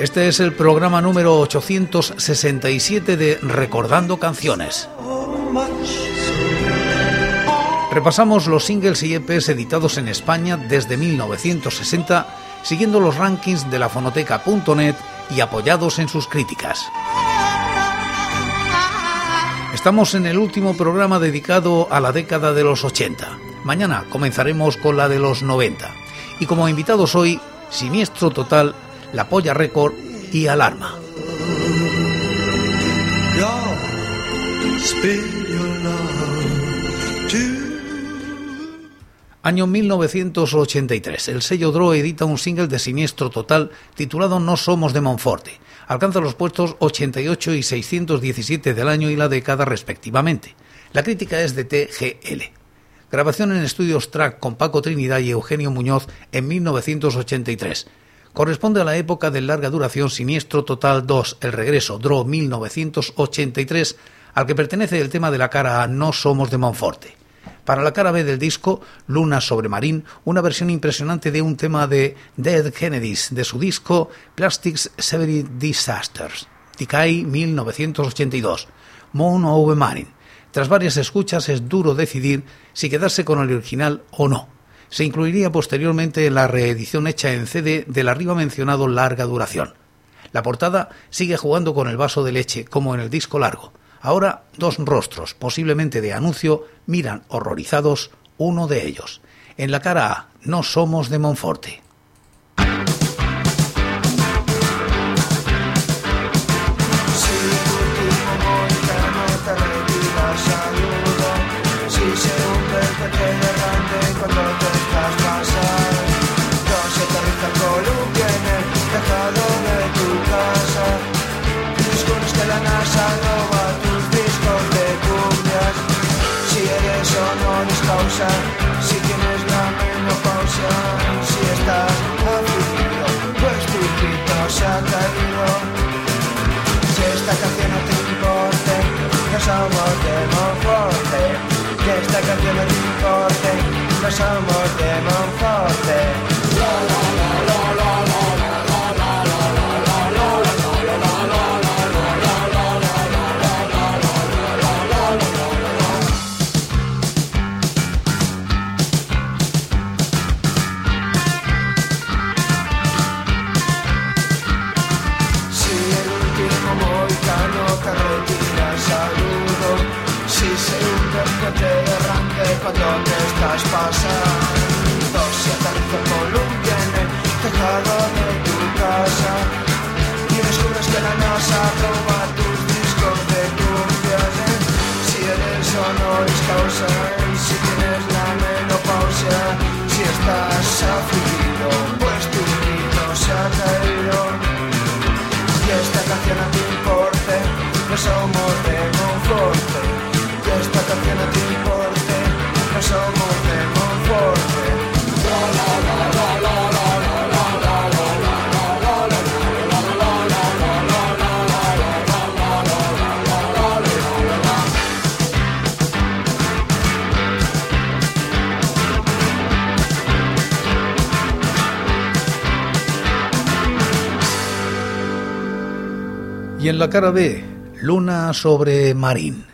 Este es el programa número 867 de Recordando Canciones. Repasamos los singles y EPs editados en España desde 1960, siguiendo los rankings de la fonoteca.net y apoyados en sus críticas. Estamos en el último programa dedicado a la década de los 80. Mañana comenzaremos con la de los 90. Y como invitados hoy, Siniestro Total, La Polla Record y Alarma. Año 1983. El sello Dro edita un single de Siniestro Total titulado No Somos de Monforte. Alcanza los puestos 88 y 617 del año y la década respectivamente. La crítica es de TGL. Grabación en estudios track con Paco Trinidad y Eugenio Muñoz en 1983. Corresponde a la época de larga duración Siniestro Total 2, El Regreso, Dro 1983, al que pertenece el tema de la cara A No Somos de Monforte. Para la cara B del disco, Luna sobre Marín, una versión impresionante de un tema de Dead Kennedys de su disco Plastics Severy Disasters, Decay 1982, Moon over Marine. Tras varias escuchas es duro decidir si quedarse con el original o no. Se incluiría posteriormente en la reedición hecha en CD del arriba mencionado larga duración. La portada sigue jugando con el vaso de leche como en el disco largo. Ahora dos rostros, posiblemente de anuncio, miran horrorizados uno de ellos. En la cara A, no somos de Monforte. pausa, si tienes la menopausia, si estás afligido, pues tu grito se ha caído. Si esta canción no te importe, no somos de Monforte. Que esta canción no te importe, no somos de Monforte. Honoris causa Si tienes la menopausia Si estás afligido Pues tu grito se ha caído. Y esta canción a ti importe No somos de Monforte. Y esta canción a ti importe somos en la cara B, Luna sobre Marín.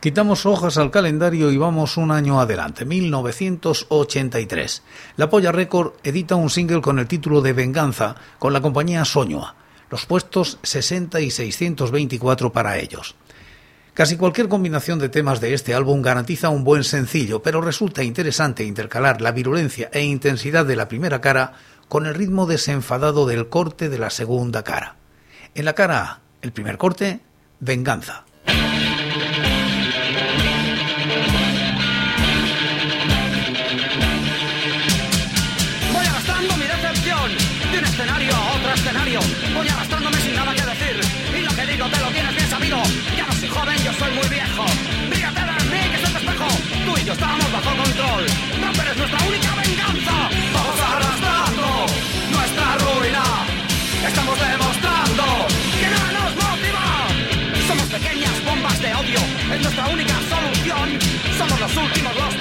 Quitamos hojas al calendario y vamos un año adelante, 1983. La Polla Record edita un single con el título de Venganza con la compañía Soñoa, los puestos 60 y 624 para ellos. Casi cualquier combinación de temas de este álbum garantiza un buen sencillo, pero resulta interesante intercalar la virulencia e intensidad de la primera cara con el ritmo desenfadado del corte de la segunda cara. En la cara A, el primer corte, Venganza. las últimas, las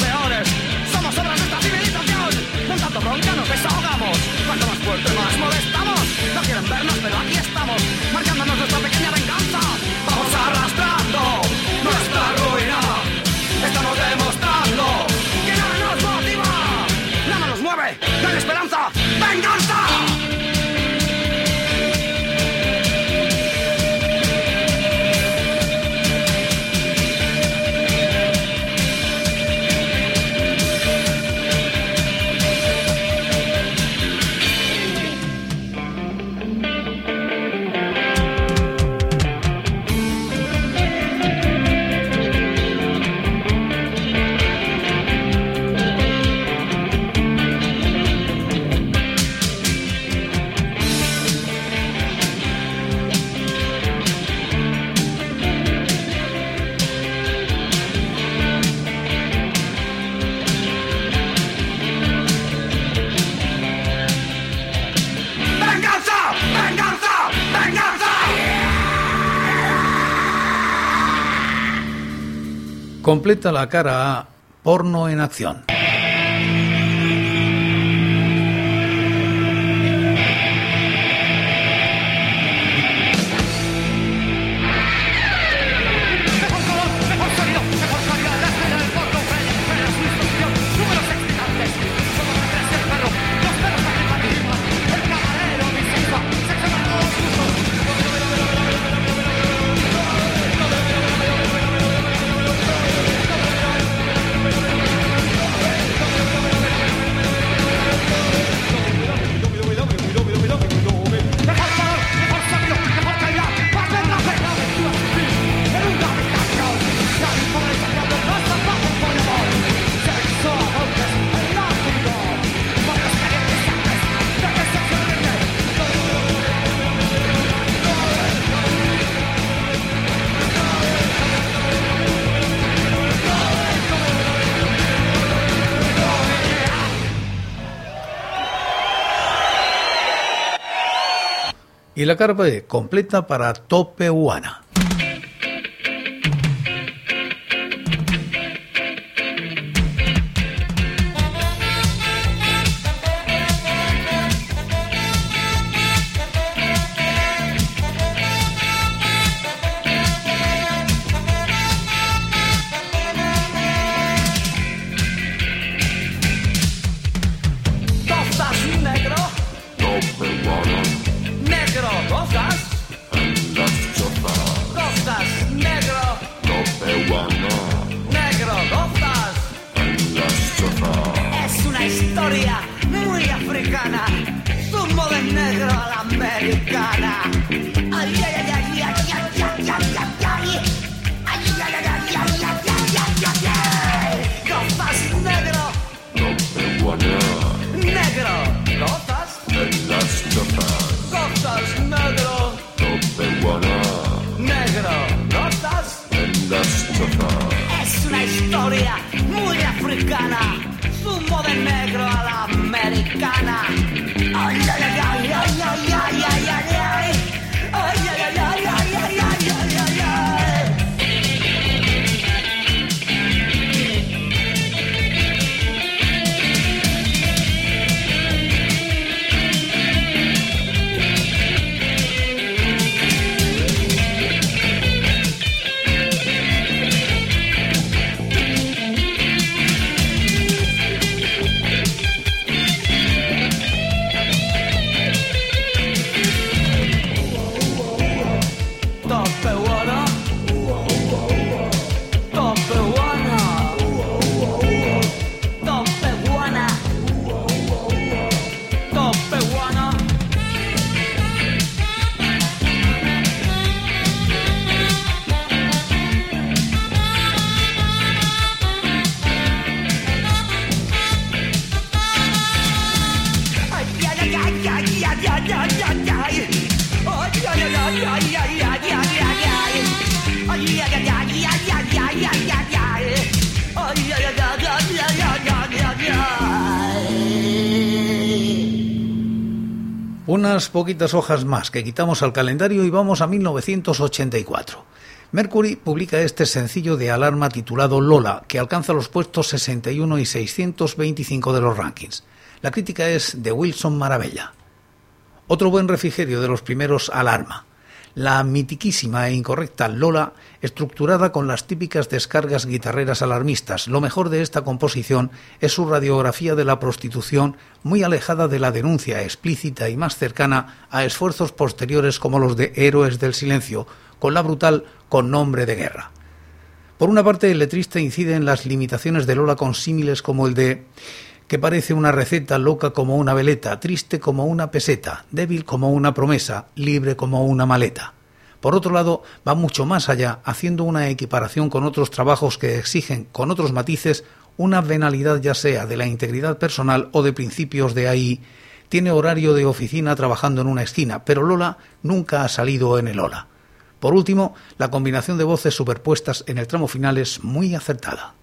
Completa la cara A, porno en acción. y la carpa de completa para Topehuana. Unas poquitas hojas más que quitamos al calendario y vamos a 1984. Mercury publica este sencillo de alarma titulado Lola, que alcanza los puestos 61 y 625 de los rankings. La crítica es de Wilson Maravella. Otro buen refrigerio de los primeros Alarma la mitiquísima e incorrecta Lola, estructurada con las típicas descargas guitarreras alarmistas. Lo mejor de esta composición es su radiografía de la prostitución, muy alejada de la denuncia explícita y más cercana a esfuerzos posteriores como los de Héroes del Silencio, con la brutal Con nombre de guerra. Por una parte, el letrista incide en las limitaciones de Lola con símiles como el de que parece una receta loca como una veleta, triste como una peseta, débil como una promesa, libre como una maleta. Por otro lado, va mucho más allá, haciendo una equiparación con otros trabajos que exigen, con otros matices, una venalidad ya sea de la integridad personal o de principios de ahí. Tiene horario de oficina trabajando en una esquina, pero Lola nunca ha salido en el Ola. Por último, la combinación de voces superpuestas en el tramo final es muy acertada.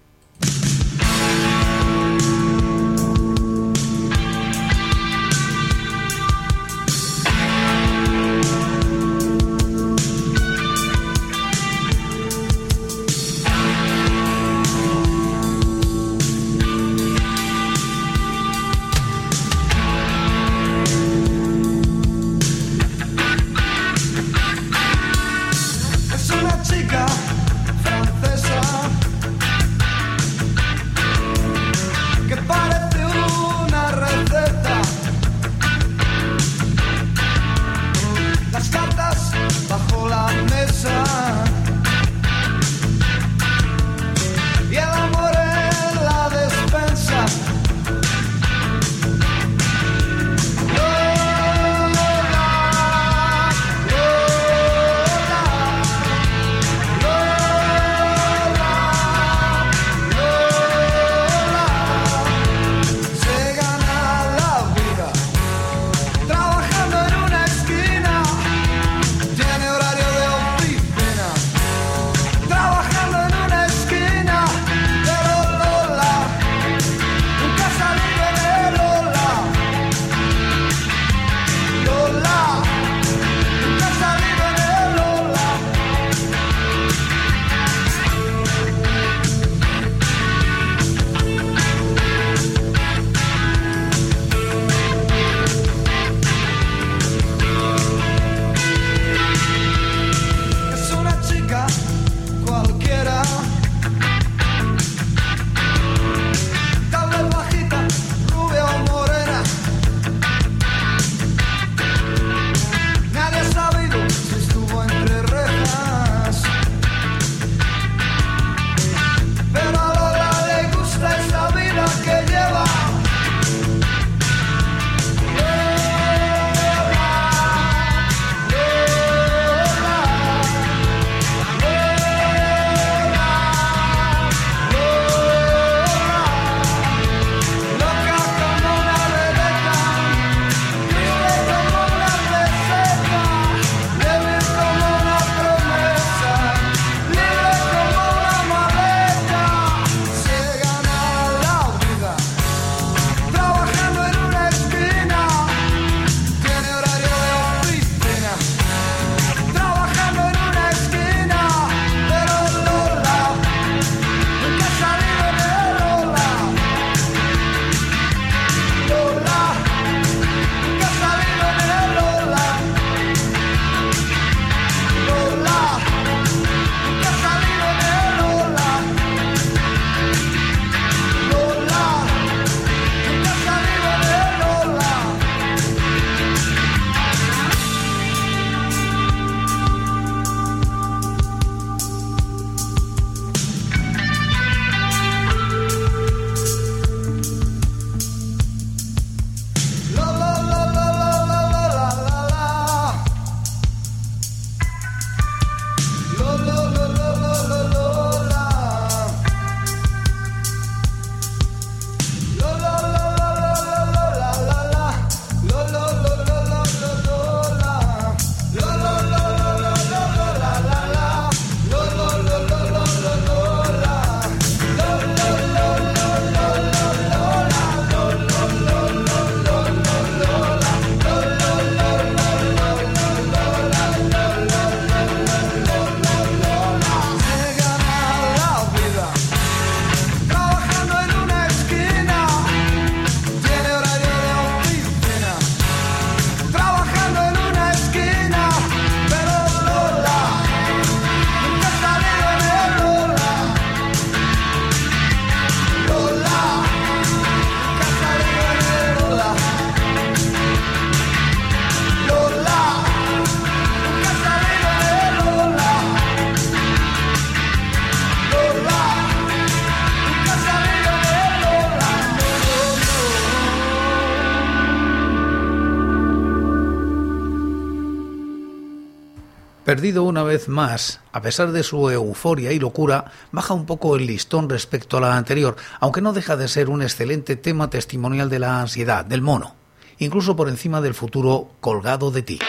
Perdido una vez más, a pesar de su euforia y locura, baja un poco el listón respecto a la anterior, aunque no deja de ser un excelente tema testimonial de la ansiedad, del mono, incluso por encima del futuro colgado de ti.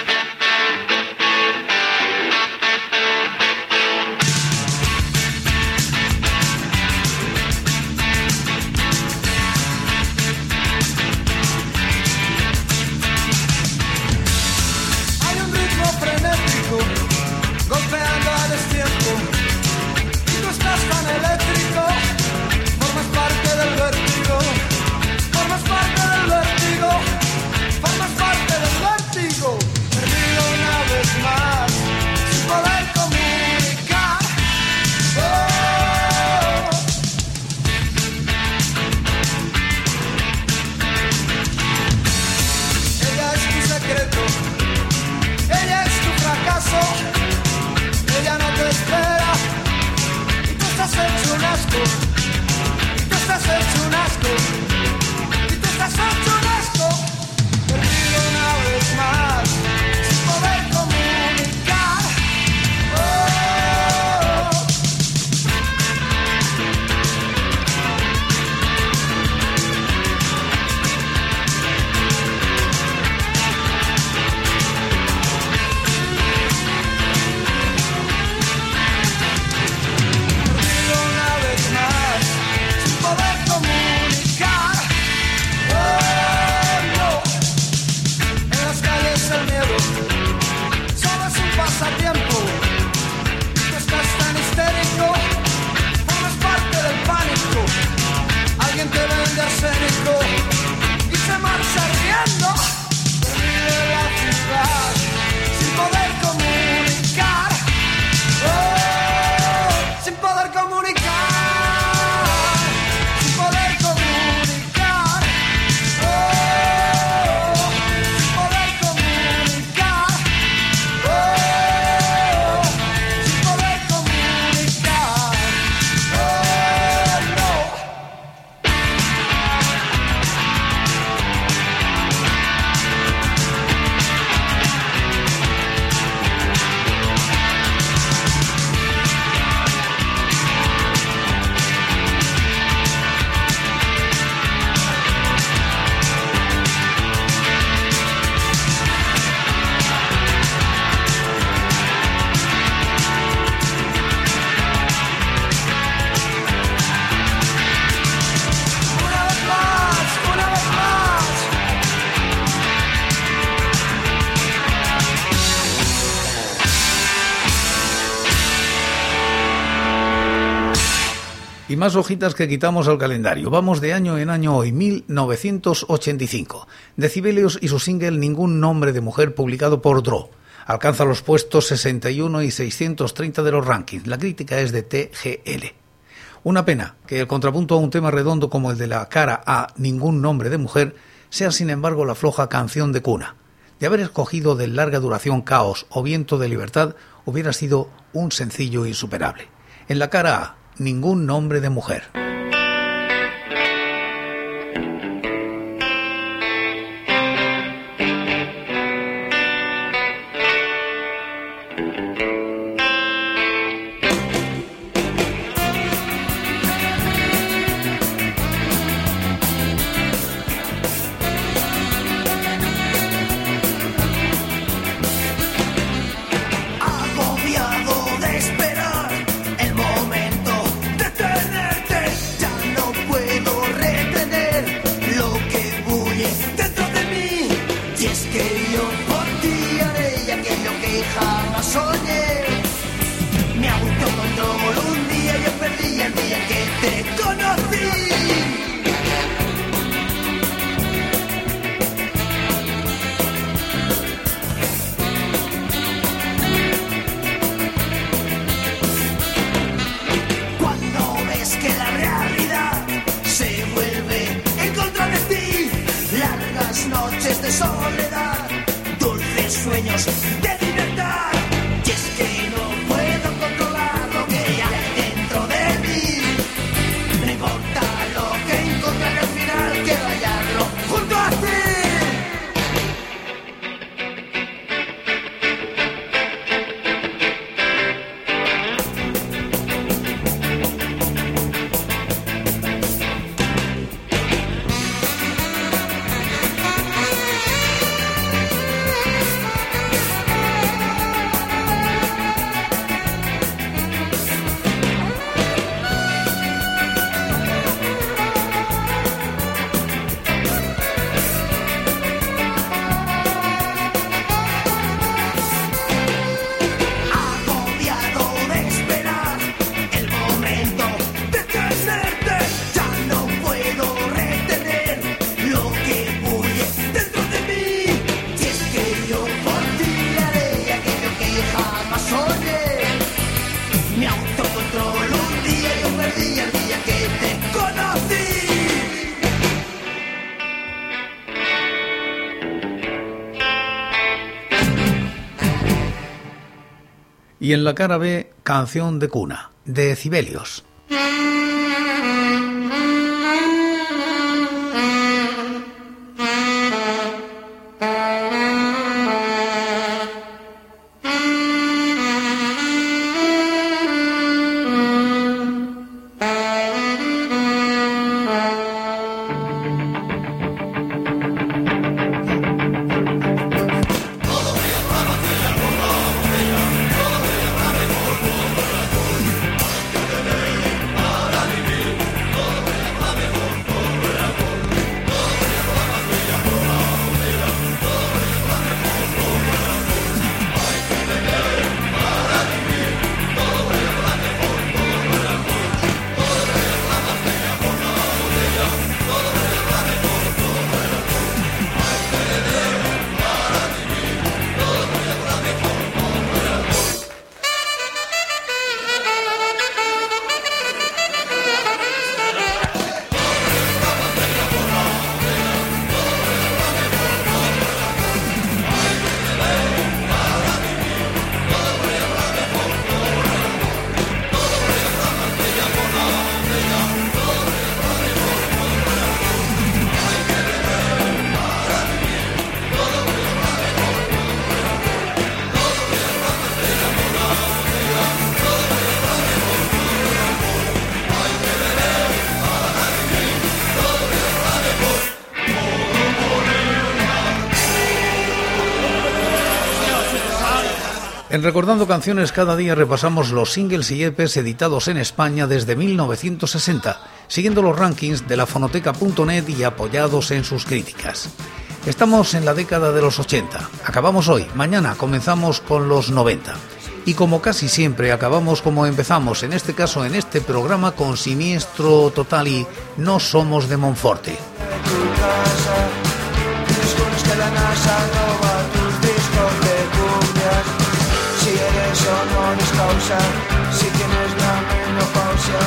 Más hojitas que quitamos al calendario. Vamos de año en año hoy, 1985. Decibelios y su single Ningún nombre de mujer publicado por Draw. Alcanza los puestos 61 y 630 de los rankings. La crítica es de TGL. Una pena que el contrapunto a un tema redondo como el de la cara a Ningún nombre de mujer sea sin embargo la floja canción de cuna. De haber escogido de larga duración Caos o Viento de Libertad hubiera sido un sencillo insuperable. En la cara A, ningún nombre de mujer. son Y en la cara B, Canción de cuna, de Cibelios. En Recordando Canciones cada día repasamos los singles y EPs editados en España desde 1960, siguiendo los rankings de la fonoteca.net y apoyados en sus críticas. Estamos en la década de los 80, acabamos hoy, mañana comenzamos con los 90. Y como casi siempre acabamos como empezamos, en este caso en este programa con Siniestro Total y No Somos de Monforte. pones pausa Si tienes la menopausia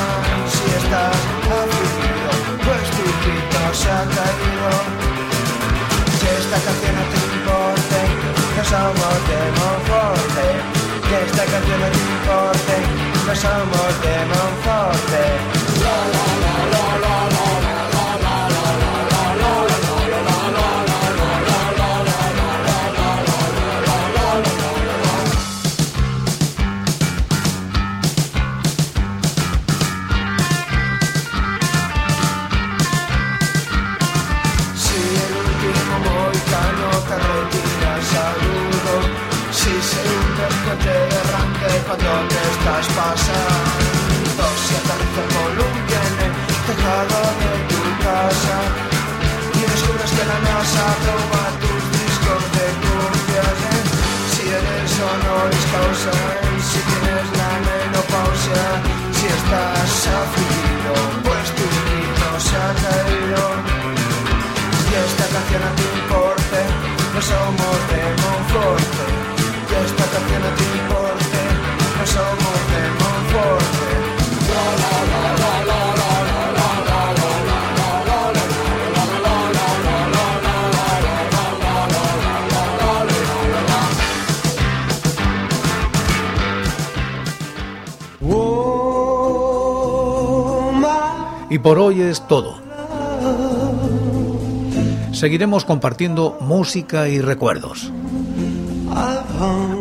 Si estás afligido Pues tu pito se ha caído. Si esta canción no te importe No somos de Monforte. Que esta canción no te importe No somos de Monforte. Cuando te estás pasando. Si aterriza el columpio en el tejado de tu casa Y descubres que la NASA toma tus discos de cumbias. Si eres honoris causa, si tienes la menopausia Si estás afligido, pues tu grito se ha caído. Y esta canción a ti importe, no somos de Monforte Y por hoy es todo. Seguiremos compartiendo música y recuerdos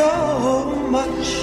So much.